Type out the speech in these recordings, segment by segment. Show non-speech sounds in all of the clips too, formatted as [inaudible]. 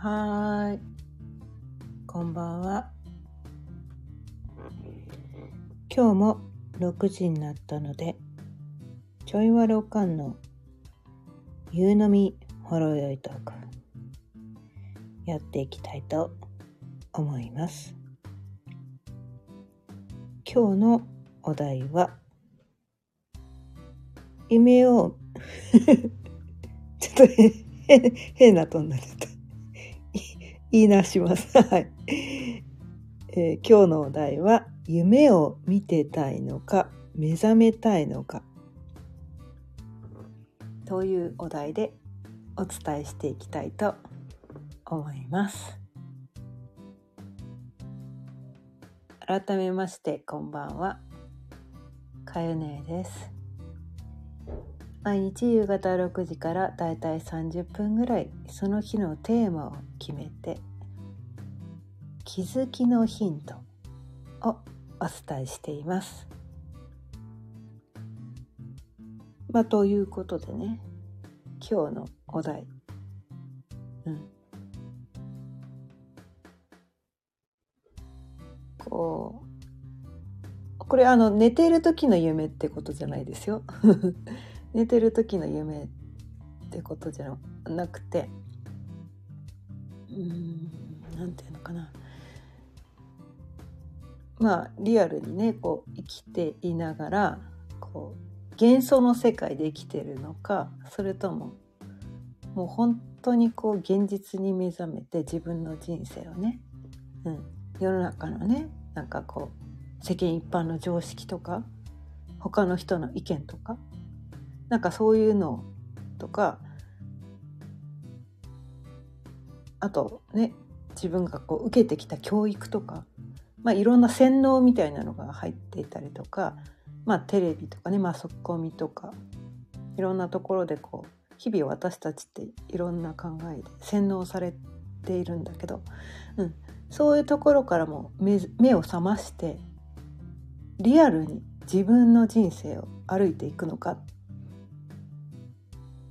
はい。こんばんは。今日も6時になったので、ちょいわろかんの夕飲みほろよいトーク、やっていきたいと思います。今日のお題は、夢 [laughs] をちょっと変変なトーンになった。言い直します。はい、えー今日のお題は、夢を見てたいのか、目覚めたいのか。というお題でお伝えしていきたいと思います。改めまして、こんばんは。かゆねえです。毎日夕方6時からだいたい30分ぐらいその日のテーマを決めて気づきのヒントをお伝えしています。まあということでね今日のお題、うん、こうこれあの寝ている時の夢ってことじゃないですよ。寝てる時の夢ってことじゃなくてうーんなんていうのかな。まあリアルにねこう生きていながらこう幻想の世界で生きてるのかそれとももう本当にこう現実に目覚めて自分の人生をね、うん、世の中のねなんかこう世間一般の常識とか他の人の意見とかなんかそういうのとかあとね自分がこう受けてきた教育とか、まあ、いろんな洗脳みたいなのが入っていたりとか、まあ、テレビとかねマスコミとかいろんなところでこう日々私たちっていろんな考えで洗脳されているんだけど、うん、そういうところからも目目を覚ましてリアルに自分の人生を歩いていくのかっ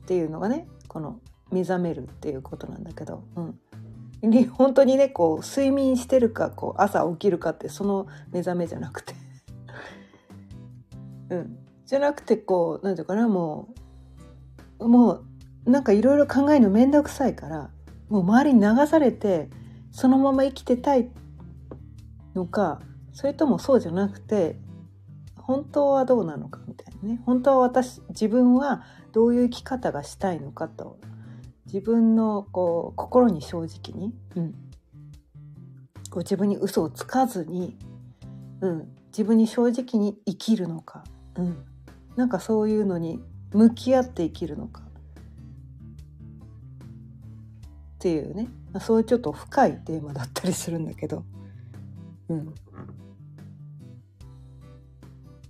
ていうのがねこの目覚めるっていうことなんだけど、うん、本当にねこう睡眠してるかこう朝起きるかってその目覚めじゃなくて、[laughs] うん、じゃなくてこう何ていうかなもうもうなんかいろいろ考えるの面倒くさいからもう周りに流されてそのまま生きてたいのかそれともそうじゃなくて本当はどうなのか。ね。本当は私自分はどういう生き方がしたいのかと自分のこう心に正直に、うん、こう自分に嘘をつかずに、うん、自分に正直に生きるのか、うん、なんかそういうのに向き合って生きるのかっていうね、まあ、そういうちょっと深いテーマだったりするんだけど、うん、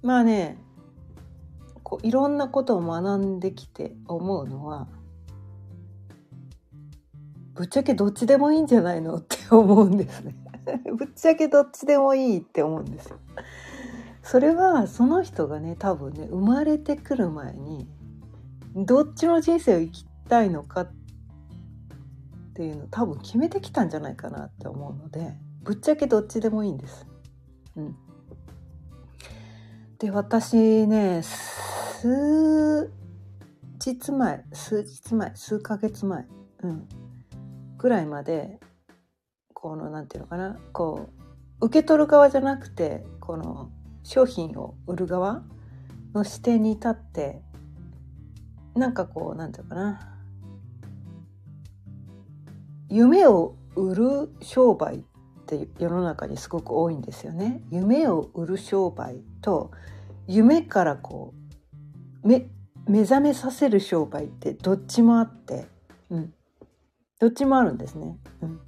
まあねこういろんなことを学んできて思うのはぶっちゃけどっちでもいいんじゃないのって [laughs] 思うんですね。ぶっちゃけどっちでもいいって思うんですよ。それはその人がね多分ね生まれてくる前にどっちの人生を生きたいのかっていうのを多分決めてきたんじゃないかなって思うのでぶっちゃけどっちでもいいんです。うん、で私ね数日前数日前数ヶ月前、うん、ぐらいまでこのなんていうのかなこう受け取る側じゃなくてこの商品を売る側の視点に立ってなんかこうなんていうのかな夢を売る商売って世の中にすごく多いんですよね。夢を売る商売と夢からこう目目覚めさせる商売ってどっちもあって、うん、どっちもあるんですね。うん、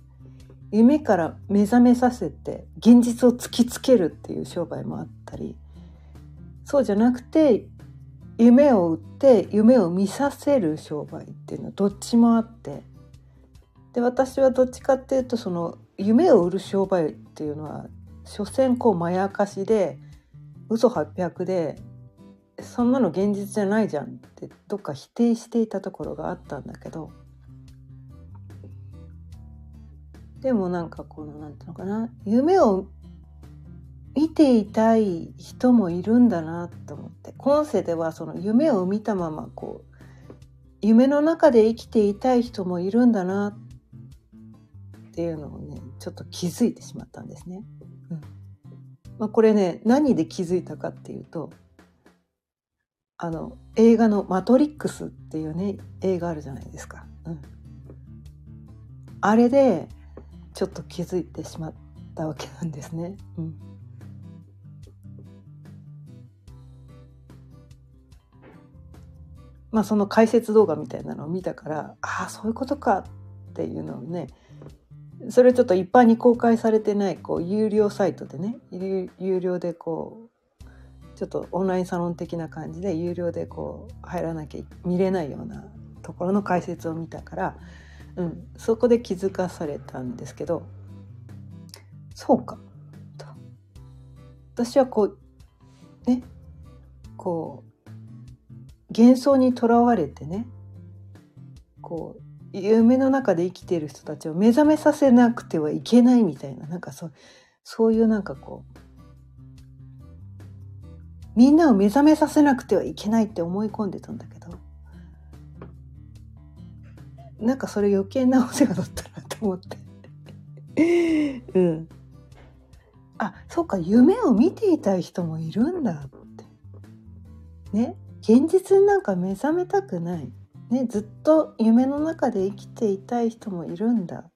夢から目覚めさせて現実を突きつけるっていう商売もあったりそうじゃなくて夢を売って夢を見させる商売っていうのはどっちもあってで私はどっちかっていうとその夢を売る商売っていうのは所詮こうまやかしで嘘800でそんなの現実じゃないじゃんってどっか否定していたところがあったんだけど。でもなんかこのなんていうのかな。夢を見ていたい人もいるんだなと思って。今世ではその夢を見たままこう夢の中で生きていたい人もいるんだなっていうのをねちょっと気づいてしまったんですね。うん。まあ、これね何で気づいたかっていうとあの映画の「マトリックス」っていうね映画あるじゃないですか。うん、あれでちょっと気づいてしまったわけなんですね。うんまあ、その解説動画みたいなのを見たからああそういうことかっていうのをねそれちょっと一般に公開されてないこう有料サイトでね有料でこうちょっとオンラインサロン的な感じで有料でこう入らなきゃ見れないようなところの解説を見たから、うん、そこで気づかされたんですけどそうか。と。私はこうねこう幻想にとらわれてねこう夢の中で生きている人たちを目覚めさせなくてはいけないみたいななんかそうそういうなんかこうみんなを目覚めさせなくてはいけないって思い込んでたんだけどなんかそれ余計なお世話だったなと思って。[laughs] うん。あそうか夢を見ていたい人もいるんだって。ね？現実になんか目覚めたくない、ね、ずっと夢の中で生きていたい人もいるんだっ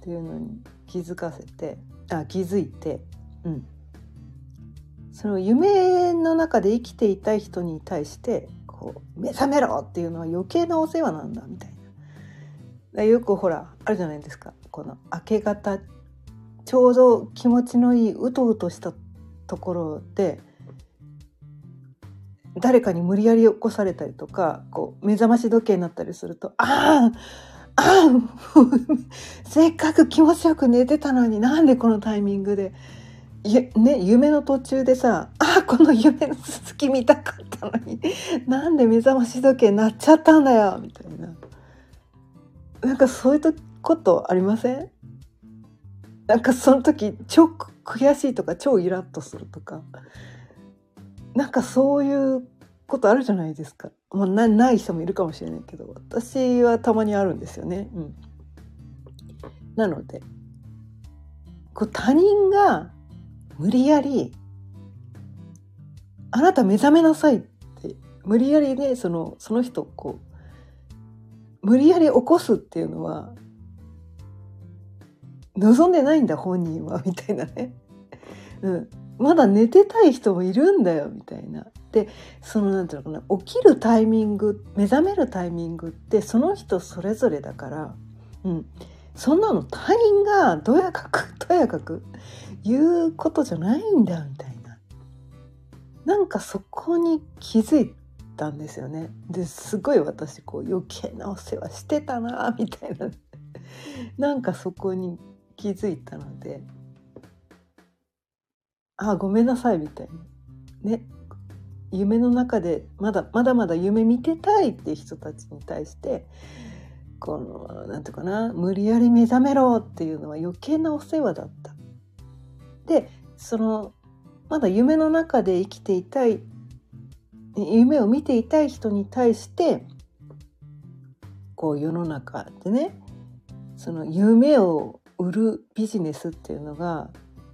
ていうのに気づかせてあ気づいて、うん、その夢の中で生きていたい人に対してこう目覚めろっていうのは余計なお世話なんだみたいな。よくほらあるじゃないですかこの明け方ちょうど気持ちのいいうとうとしたところで誰かに無理やり起こされたりとかこう目覚まし時計になったりするとああああせっかく気持ちよく寝てたのになんでこのタイミングでね、夢の途中でさあこの夢の続き見たかったのになんで目覚まし時計なっちゃったんだよみたいななんかそういうことありません？なんかその時超悔しいとか超イラッとするとかなんかそういうことあるじゃないですか。まあ、なない人もいるかもしれないけど私はたまにあるんですよね。うん、なのでこう他人が無理やり「あなた目覚めなさい」って無理やりねそのその人こう無理やり起こすっていうのは望んでないんだ本人は [laughs] みたいなね。うん、まだ寝てたい人もいるんだよみたいな。でその何て言うのかな起きるタイミング目覚めるタイミングってその人それぞれだから、うん、そんなの他人がどやかく [laughs] とやかく言うことじゃないんだみたいな。なんかそこに気づいたんですよね。ですごい私こう余計なお世話してたなみたいな。[laughs] なんかそこに気づいたので。あごめんなさいみたいなね夢の中でまだまだまだ夢見てたいっていう人たちに対してこの何て言うかな無理やり目覚めろっていうのは余計なお世話だった。でそのまだ夢の中で生きていたい夢を見ていたい人に対してこう世の中でねその夢を売るビジネスっていうのが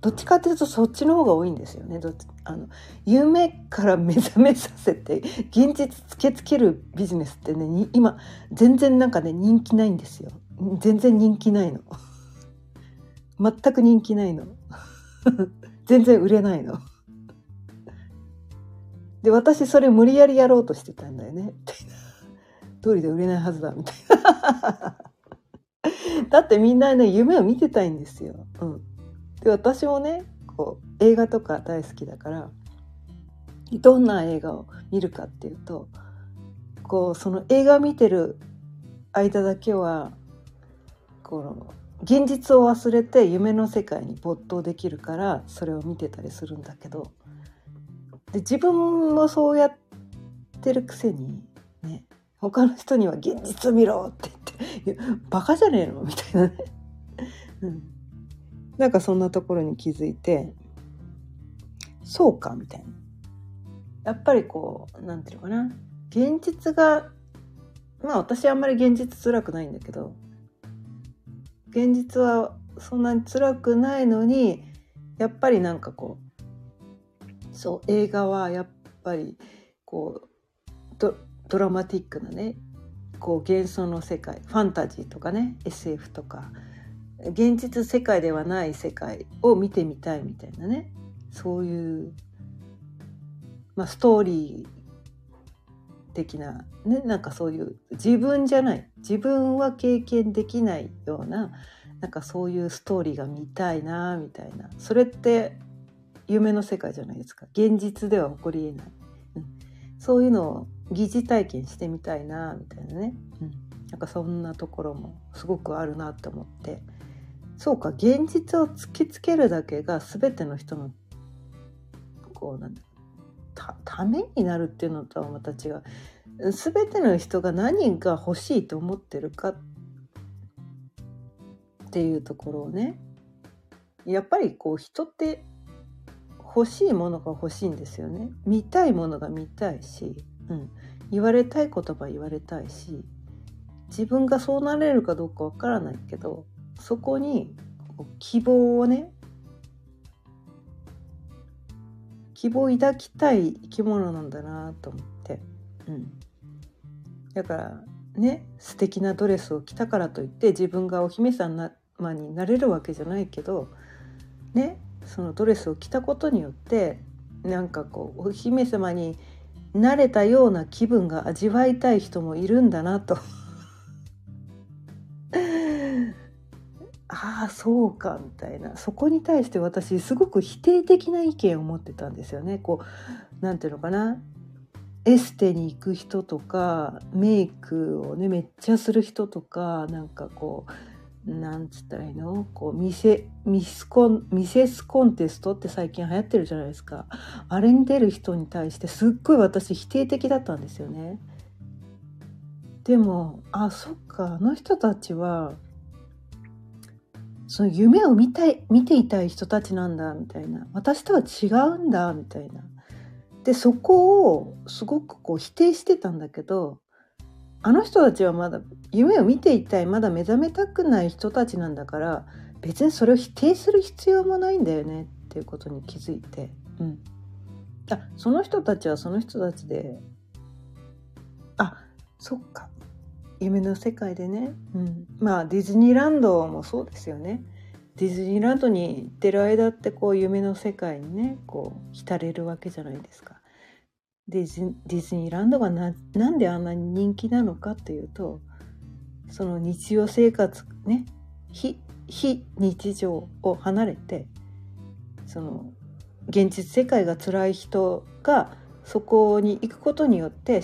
どっちかっていうとそっちの方が多いんですよね。どっちあの夢から目覚めさせて現実つけつけるビジネスってね今全然なんかね人気ないんですよ。全然人気ないの。全く人気ないの。[laughs] 全然売れないの。で私それ無理やりやろうとしてたんだよね。[laughs] 通りで売れないはずだみたいな。だってみんなね夢を見てたいんですよ、うん、私もねこう映画とか大好きだからどんな映画を見るかっていうとこうその映画見てる間だけはこの現実を忘れて夢の世界に没頭できるからそれを見てたりするんだけどで自分もそうやってるくせにね他の人には現実見ろって言って「バカじゃねえの?」みたいなねうん、なんかそんなところに気づいてそうかみたいな。やっぱりこうなんていうのかな。現実がまあ私あんまり現実辛くないんだけど現実はそんなに辛くないのにやっぱりなんかこうそう映画はやっぱりこうドドラマティックなねこう幻想の世界ファンタジーとかね SF とか現実世界ではない世界を見てみたいみたいなね。そういう、まあ、ストーリー的な、ね、なんかそういう自分じゃない自分は経験できないようななんかそういうストーリーが見たいなみたいな。それって夢の世界じゃないですか。現実では起こりえない、うん、そういうのを疑似体験してみたいなみたいなね、うん、なんかそんなところもすごくあるなって思って。そうか現実を突きつけるだけが全ての人のこうなんたためになるっていうのとはまた違う。全ての人が何が欲しいと思ってるかっていうところをねやっぱりこう人って欲しいものが欲しいんですよね。見たいものが見たいしうん、言われたい言葉言われたいし自分がそうなれるかどうかわからないけどそこに希望をね希望を抱きたい生き物なんだなと思って、うん、だからね素敵なドレスを着たからといって自分がお姫様になれるわけじゃないけどねそのドレスを着たことによってなんかこうお姫様に慣れたような気分が味わいたい人もいるんだなと。ああそうかみたいな。そこに対して私すごく否定的な意見を持ってたんですよね。こうなんていうのかな。エステに行く人とかメイクをねめっちゃする人とかなんかこうなんつったらいいの？こうミセミスコンミセスコンテストって最近流行ってるじゃないですか。あれに出る人に対してすっごい私否定的だったんですよね。でもあそっかあの人たちはその夢を見たい見ていたい人たちなんだみたいな。私とは違うんだみたいな。でそこをすごくこう否定してたんだけどあの人たちはまだ夢を見ていたいまだ目覚めたくない人たちなんだから別にそれを否定する必要もないんだよねっていうことに気づいて、うん、あその人たちはその人たちであそっか。夢の世界でね、うん、まあディズニーランドもそうですよね。ディズニーランドに行ってる間ってこう夢の世界にねこう浸れるわけじゃないですか。ディズディズニーランドがななんであんなに人気なのかっていうとその日常生活ね非非日常を離れてその現実世界が辛い人がそこに行くことによって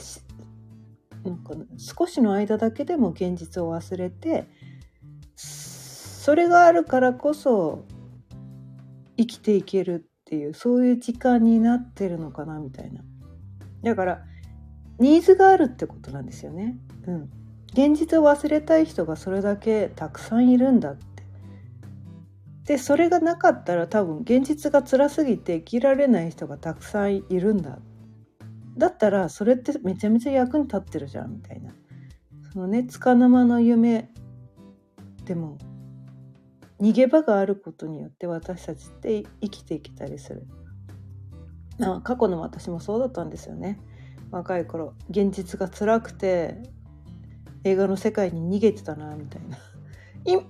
なんか少しの間だけでも現実を忘れてそれがあるからこそ生きていけるっていうそういう時間になってるのかなみたいな。だからニーズがあるってことなんですよね。うん、現実を忘れたい人がそれだけたくさんいるんだって。でそれがなかったら多分現実が辛すぎて生きられない人がたくさんいるんだって。だったらそれってめちゃめちゃ役に立ってるじゃんみたいな。そのね束の間の夢でも逃げ場があることによって私たちって生きていけたりする。あ過去の私もそうだったんですよね若い頃現実が辛くて映画の世界に逃げてたなみたいな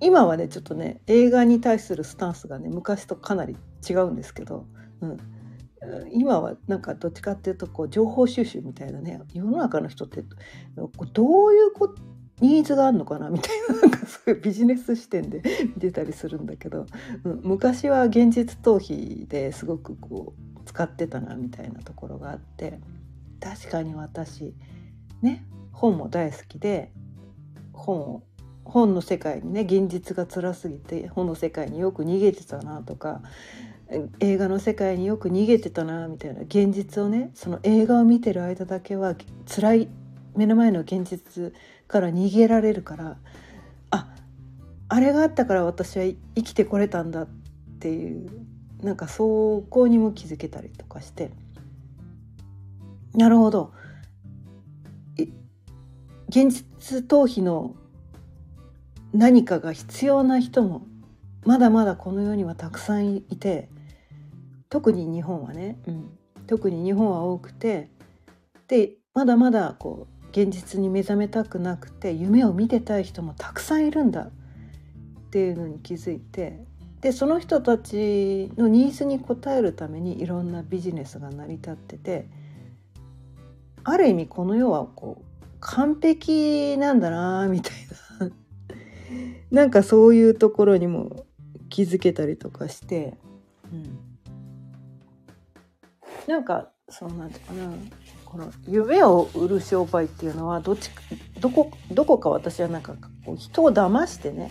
今はねちょっとね映画に対するスタンスがね昔とかなり違うんですけど、うん、今はなんかどっちかっていうとこう情報収集みたいなね世の中の人ってどういうこニーズがあるのかなみたいななんかそういうビジネス視点で [laughs] 見てたりするんだけど、うん、昔は現実逃避ですごくこう使ってたなみたいなところがあって確かに私ね本も大好きで本を本の世界にね現実が辛すぎて本の世界によく逃げてたなとか映画の世界によく逃げてたなみたいな現実をねその映画を見てる間だけは辛い目の前の現実から逃げられるからああれがあったから私は生きてこれたんだっていうなんかそこにも気づけたりとかして。なるほど。現実逃避の何かが必要な人もまだまだこの世にはたくさんいて特に日本はね、うん、特に日本は多くて。でまだまだこう現実に目覚めたくなくて夢を見てたい人もたくさんいるんだ。っていうのに気づいて。でその人たちのニーズに応えるためにいろんなビジネスが成り立ってて。ある意味この世はこう完璧なんだなみたいな。[laughs] なんかそういうところにも気づけたりとかして、うん、なんかそうなんていうかなこの夢を売る商売っていうのはどっちどこどこか私はなんかこう人を騙してね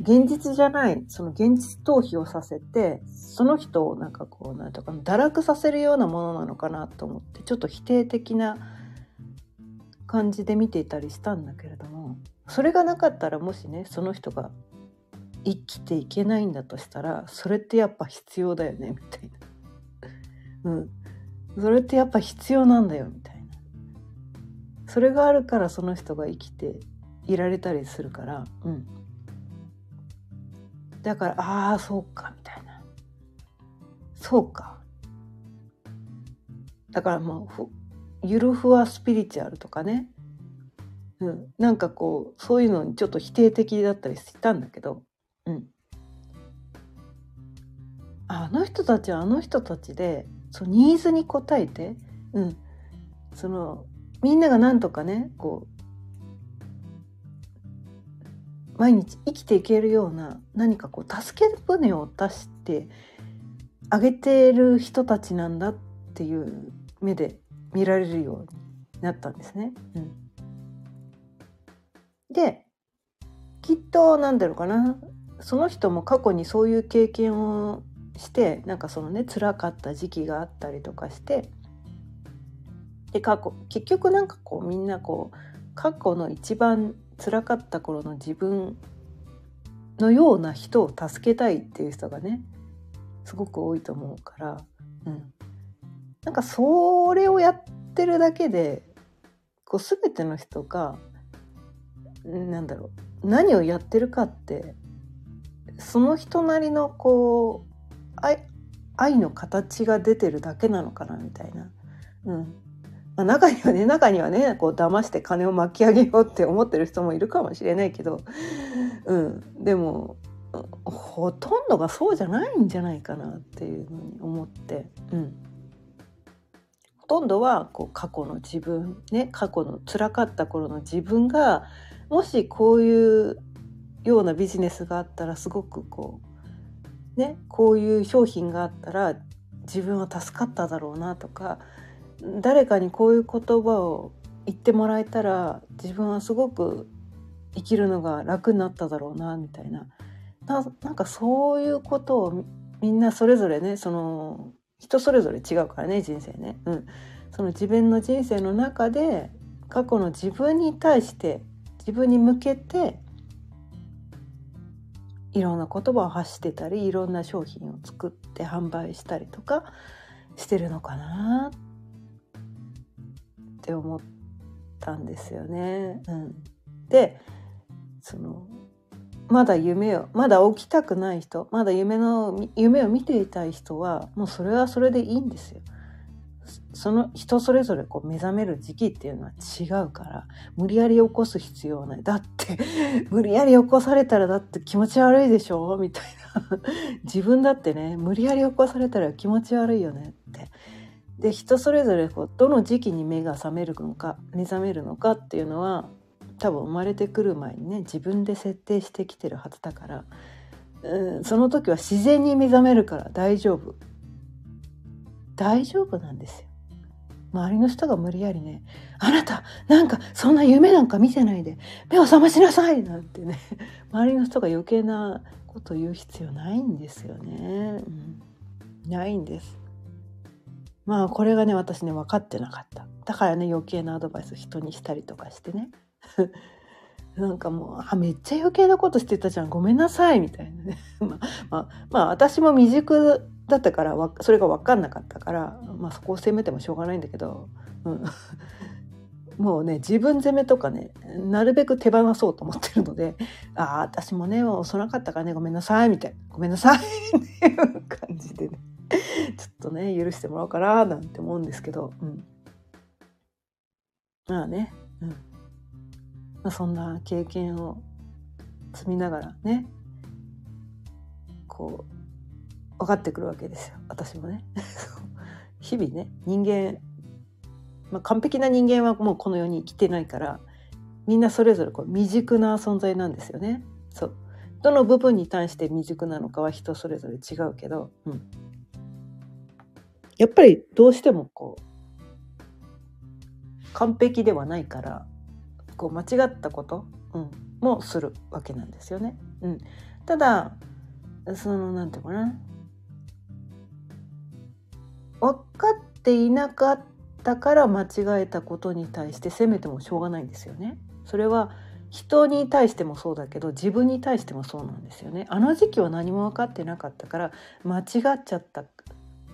現実じゃないその現実逃避をさせてその人をなんかこうなんとか堕落させるようなものなのかなと思ってちょっと否定的な感じで見ていたりしたんだけれどもそれがなかったらもしねその人が生きていけないんだとしたらそれってやっぱ必要だよねみたいな。うん。それってやっぱ必要なんだよみたいな。それがあるからその人が生きていられたりするから、うん。だからああそうかみたいな。そうか。だからもうゆるふわスピリチュアルとかね、うん、なんかこうそういうのにちょっと否定的だったりしたんだけど、うん、あの人たちはあの人たちでそのニーズに応えて、うん、そのみんながなんとかねこう毎日生きていけるような何かこう助け舟を出してあげてる人たちなんだっていう目で見られるようになったんですね。うん、できっと何だろうかな。その人も過去にそういう経験をしてなんかそのね辛かった時期があったりとかしてで過去結局なんかこうみんなこう過去の一番辛かった頃の自分のような人を助けたいっていう人がねすごく多いと思うから、うん、なんかそれをやってるだけでこう全ての人がなんだろう何をやってるかってその人なりのこう愛の形が出てるだけなのかなみたいな。うんまあ、中にはね中にはねこう騙して金を巻き上げようって思ってる人もいるかもしれないけど、うん、でもほとんどがそうじゃないんじゃないかなっていうふうに思って。うんとんどはこう過去の自分ね過去の辛かった頃の自分がもしこういうようなビジネスがあったらすごくこうねこういう商品があったら自分は助かっただろうなとか誰かにこういう言葉を言ってもらえたら自分はすごく生きるのが楽になっただろうなみたいな。なんかそういうことをみんなそれぞれねその人それぞれ違うからね人生ね、うん、その自分の人生の中で過去の自分に対して自分に向けていろんな言葉を発してたりいろんな商品を作って販売したりとかしてるのかなって思ったんですよね。うん、でそのまだ夢をまだ起きたくない人まだ夢の夢を見ていたい人はもうそれはそれでいいんですよ。その人それぞれこう目覚める時期っていうのは違うから無理やり起こす必要はない。だって [laughs] 無理やり起こされたらだって気持ち悪いでしょ？みたいな。[laughs] 自分だってね無理やり起こされたら気持ち悪いよねって。で人それぞれこうどの時期に目が覚めるのか目覚めるのかっていうのは多分生まれてくる前にね自分で設定してきてるはずだから、うん、その時は自然に目覚めるから大丈夫。大丈夫なんですよ。周りの人が無理やりね「あなたなんかそんな夢なんか見てないで目を覚ましなさい!」なんてね [laughs] 周りの人が余計なこと言う必要ないんですよね。うん、ないんです。まあこれがね私ね分かってなかった。だからね余計なアドバイス人にしたりとかしてね [laughs] なんかもうあめっちゃ余計なことしてたじゃんごめんなさいみたいなね [laughs] まあまあ、まあ、私も未熟だったからそれが分かんなかったから、まあ、そこを責めてもしょうがないんだけど、うん、[laughs] もうね自分責めとかねなるべく手放そうと思ってるので「ああ私もね遅かったからねごめんなさい」みたいな「ごめんなさい」[laughs] っていう感じでね。ちょっとね許してもらおうかななんて思うんですけど、うん、まあね、うん。まあ、そんな経験を積みながらねこう分かってくるわけですよ私もね。[laughs] 日々ね人間、まあ、完璧な人間はもうこの世に生きてないからみんなそれぞれこう未熟な存在なんですよね。そうどの部分に対して未熟なのかは人それぞれ違うけど、うん、やっぱりどうしてもこう完璧ではないからこう間違ったこと、うん、もするわけなんですよね。うん、ただそのなんていうかな分かっていなかったから間違えたことに対して責めてもしょうがないんですよね。それは人に対してもそうだけど自分に対してもそうなんですよね。あの時期は何も分かってなかったから間違っちゃった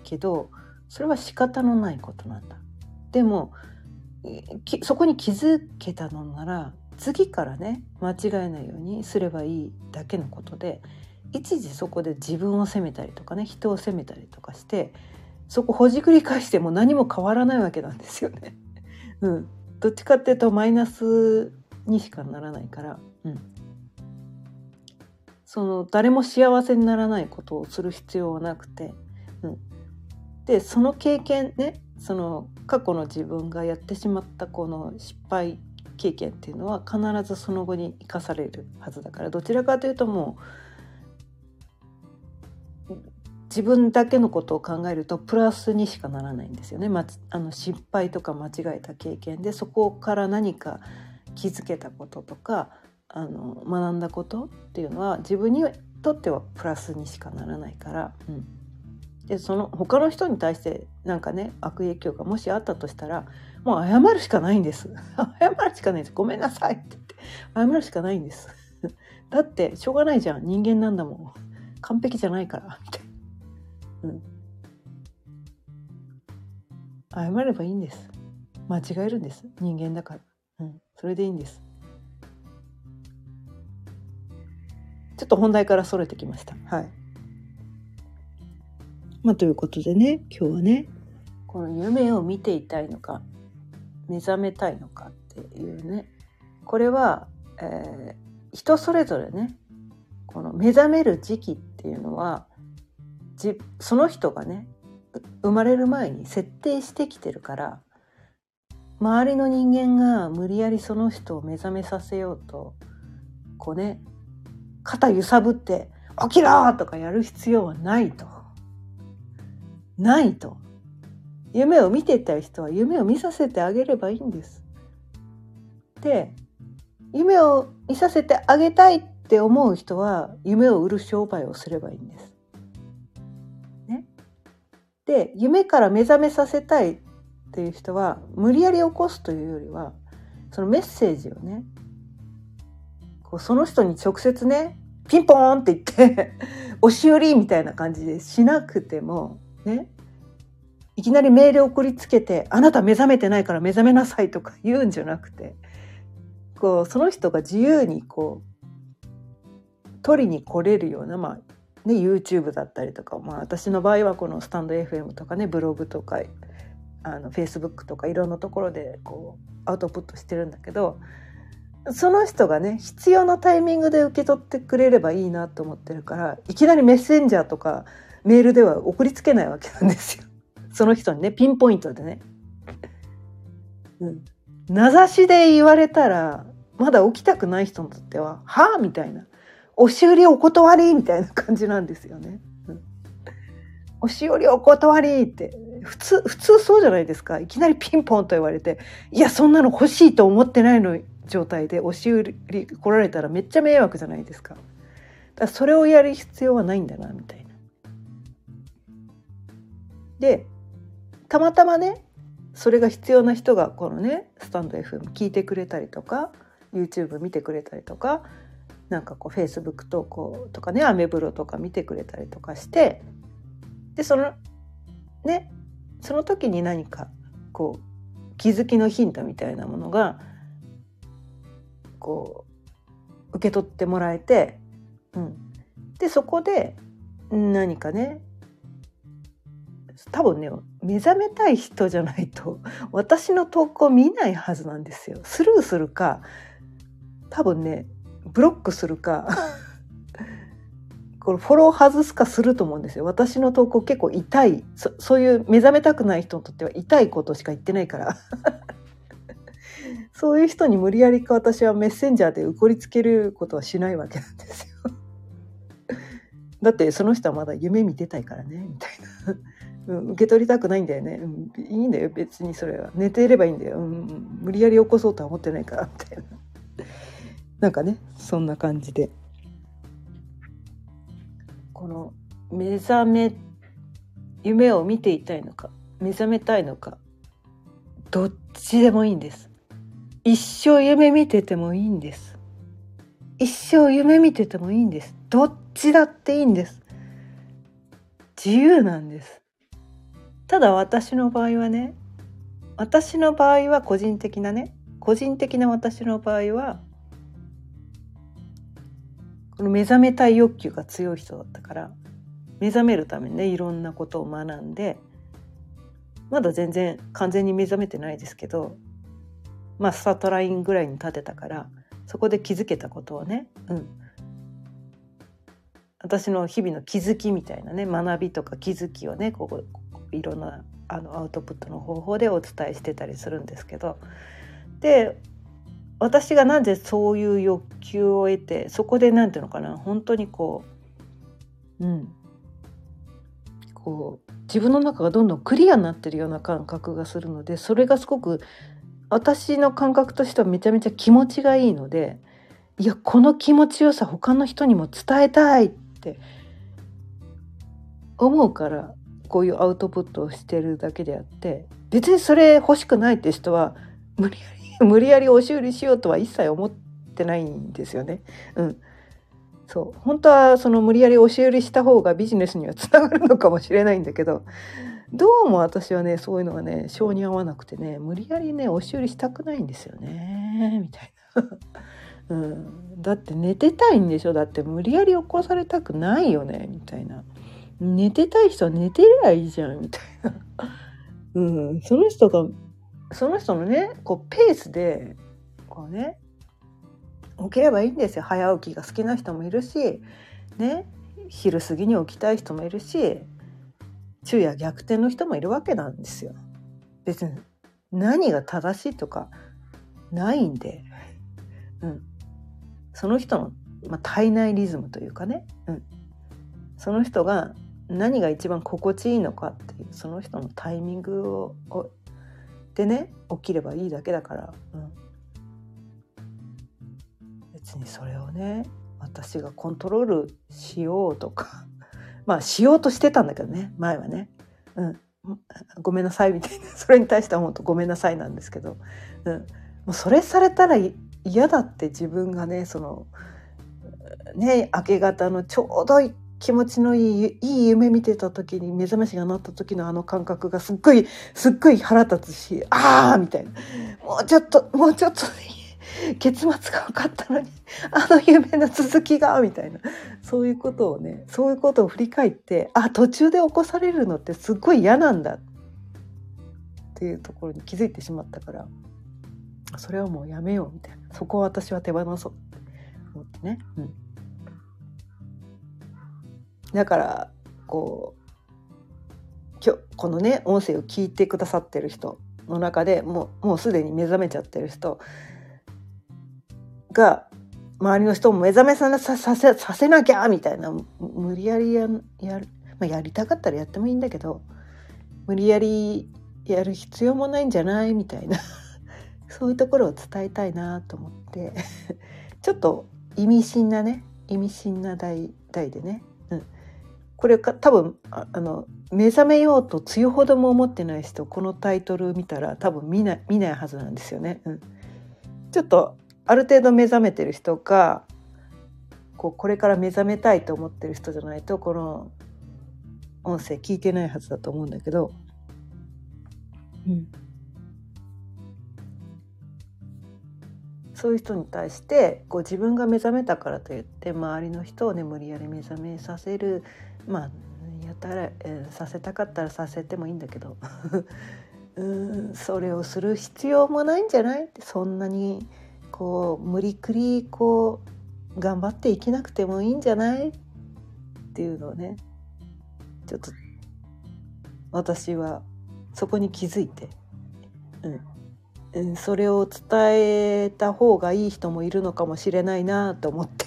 けどそれは仕方のないことなんだ。でもそこに気づけたのなら次からね間違えないようにすればいいだけのことで一時そこで自分を責めたりとかね人を責めたりとかしてそこほじくり返しても何も変わらないわけなんですよね。[laughs] うん、どっちかっていうとマイナスにしかならないから、うん、その誰も幸せにならないことをする必要はなくて、うん、でその経験ねその過去の自分がやってしまったこの失敗経験っていうのは必ずその後に生かされるはずだからどちらかというともう自分だけのことを考えるとプラスにしかならないんですよね、まあの失敗とか間違えた経験でそこから何か気づけたこととかあの学んだことっていうのは自分にとってはプラスにしかならないから、うん、でその他の人に対してなんかね悪影響がもしあったとしたらもう謝るしかないんです。[laughs] 謝るしかないです。ごめんなさいって言って謝るしかないんです。[laughs] だってしょうがないじゃん。人間なんだもん。完璧じゃないからみたいな。うん。謝ればいいんです。間違えるんです。人間だから。うん。それでいいんです。ちょっと本題からそれてきました。はい。まあ、ということでね、今日はね、この夢を見ていたいのか、目覚めたいのかっていうね、これは、えー、人それぞれね、この目覚める時期っていうのはじその人がね生まれる前に設定してきてるから周りの人間が無理やりその人を目覚めさせようとこうね肩揺さぶって「起きろ!」とかやる必要はないと。ないと。夢を見てた人は夢を見させてあげればいいんです。で夢を見させてあげたいって思う人は夢を売る商売をすればいいんです。で夢から目覚めさせたいっていう人は無理やり起こすというよりはそのメッセージをねこうその人に直接ねピンポーンって言って [laughs] 押し売りみたいな感じでしなくてもねいきなりメール送りつけて「あなた目覚めてないから目覚めなさい」とか言うんじゃなくてこうその人が自由にこう取りに来れるような、まあ、ね、YouTube だったりとか、まあ、私の場合はこのスタンド FM とかねブログとかあの Facebook とかいろんなところでこうアウトプットしてるんだけどその人がね必要なタイミングで受け取ってくれればいいなと思ってるからいきなりメッセンジャーとかメールでは送りつけないわけなんですよ。[laughs] その人にねピンポイントでね。うん、名指しで言われたらまだ起きたくない人にとっては「はあ?」みたいな押し売りお断りみたいな感じなんですよね。押し売りお断りって普通普通そうじゃないですかいきなりピンポンと言われていやそんなの欲しいと思ってないの状態で押し売り来られたらめっちゃ迷惑じゃないですか。だからそれをやる必要はないんだなみたいな。でたまたまねそれが必要な人がこのねスタンド FM 聞いてくれたりとか YouTube 見てくれたりとかなんかこう Facebook 投稿とかねアメブロとか見てくれたりとかしてでそのねその時に何かこう気づきのヒントみたいなものがこう受け取ってもらえて、うん、でそこで何かね多分ね目覚めたい人じゃないと私の投稿見ないはずなんですよ。スルーするか多分ねブロックするか [laughs] これフォロー外すかすると思うんですよ。私の投稿結構痛いそそういう目覚めたくない人にとっては痛いことしか言ってないから。[laughs] そういう人に無理やりか私はメッセンジャーで怒りつけることはしないわけなんですよ。だってその人はまだ夢見てたいからねみたいな、うん、受け取りたくないんだよね、うん、いいんだよ別にそれは。寝ていればいいんだよ、うん、無理やり起こそうとは思ってないからみたいな。なんかねそんな感じで。この目覚め夢を見ていたいのか目覚めたいのかどっちでもいいんです。一生夢見ててもいいんです。一生夢見ててもいいんです。どっちだっていいんです。自由なんです。ただ私の場合はね私の場合は個人的なね個人的な私の場合はこの目覚めたい欲求が強い人だったから目覚めるためにねいろんなことを学んでまだ全然完全に目覚めてないですけどまあスタートラインぐらいに立てたからそこで気づけたことをね、うん、私の日々の気づきみたいなね学びとか気づきをねこういろんなあのアウトプットの方法でお伝えしてたりするんですけどで私がなぜそういう欲求を得てそこで何ていうのかな本当にこううん。こう自分の中がどんどんクリアになってるような感覚がするのでそれがすごく私の感覚としてはめちゃめちゃ気持ちがいいのでいやこの気持ちよさ他の人にも伝えたいって思うからこういうアウトプットをしてるだけであって別にそれ欲しくないって人は無理やり [laughs] 無理やり押し売りしようとは一切思ってないんですよね。うん、そう。本当はその無理やり押し売りした方がビジネスにはつながるのかもしれないんだけどどうも私はねそういうのがね性に合わなくてね無理やりね押し売りしたくないんですよねみたいな。[laughs] うん、だって寝てたいんでしょ？だって無理やり起こされたくないよねみたいな。寝てたい人は寝てりゃいいじゃんみたいな、[laughs] うん、その人がその人のねこうペースでこうね起きればいいんですよ。早起きが好きな人もいるしね昼過ぎに起きたい人もいるし昼夜逆転の人もいるわけなんですよ。別に何が正しいとかないんで、うん、その人の、まあ、体内リズムというかね、うん、その人が何が一番心地いいのかっていうその人のタイミングをでね起きればいいだけだから、うん、別にそれをね私がコントロールしようとか。[laughs] まあしようとしてたんだけどね前はね、うん、ごめんなさいみたいな。[laughs] それに対しては本当ごめんなさいなんですけど、うん、もうそれされたら嫌だって自分がねそのね明け方のちょうど気持ちのいいいい夢見てた時に目覚ましが鳴った時のあの感覚がすっごいすっごい腹立つしああみたいな。もうちょっともうちょっと [laughs] 結末が分かったのにあの夢の続きがみたいな。そういうことをねそういうことを振り返ってあ途中で起こされるのってすっごい嫌なんだ。っていうところに気づいてしまったからそれはもうやめようみたいな。そこを私は手放そう。って思ってね。うん。だからこう今日このね音声を聞いてくださってる人の中でもうもうすでに目覚めちゃってる人が周りの人も目覚めささせさせなきゃみたいな無理やりややる、まあ、やりたかったらやってもいいんだけど無理やりやる必要もないんじゃないみたいな [laughs] そういうところを伝えたいなと思って [laughs] ちょっと意味深なね意味深な題題でね、これか多分あの目覚めようと強ほども思ってない人このタイトル見たら多分見ない見ないはずなんですよね。うん、ちょっとある程度目覚めてる人がこうこれから目覚めたいと思ってる人じゃないとこの音声聞いてないはずだと思うんだけど、うん、そういう人に対してこう自分が目覚めたからといって周りの人をね無理やり目覚めさせるまあやったら、えー、させたかったらさせてもいいんだけど。[laughs] うんそれをする必要もないんじゃない？ってそんなにこう無理くりこう頑張って生きなくてもいいんじゃない？っていうのをね。ちょっと私はそこに気づいて、うん、それを伝えた方がいい人もいるのかもしれないなと思って。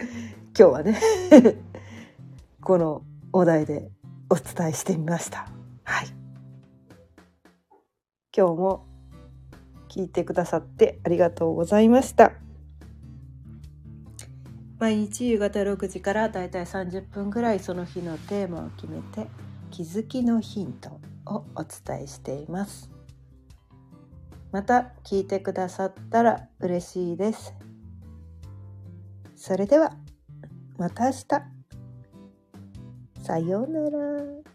[laughs] 今日はね。このお題でお伝えしてみました。はい、今日も聞いてくださってありがとうございました。毎日夕方6時からだいたい30分ぐらいその日のテーマを決めて気づきのヒントをお伝えしていますまた聞いてくださったら嬉しいですそれではまた明日さようなら。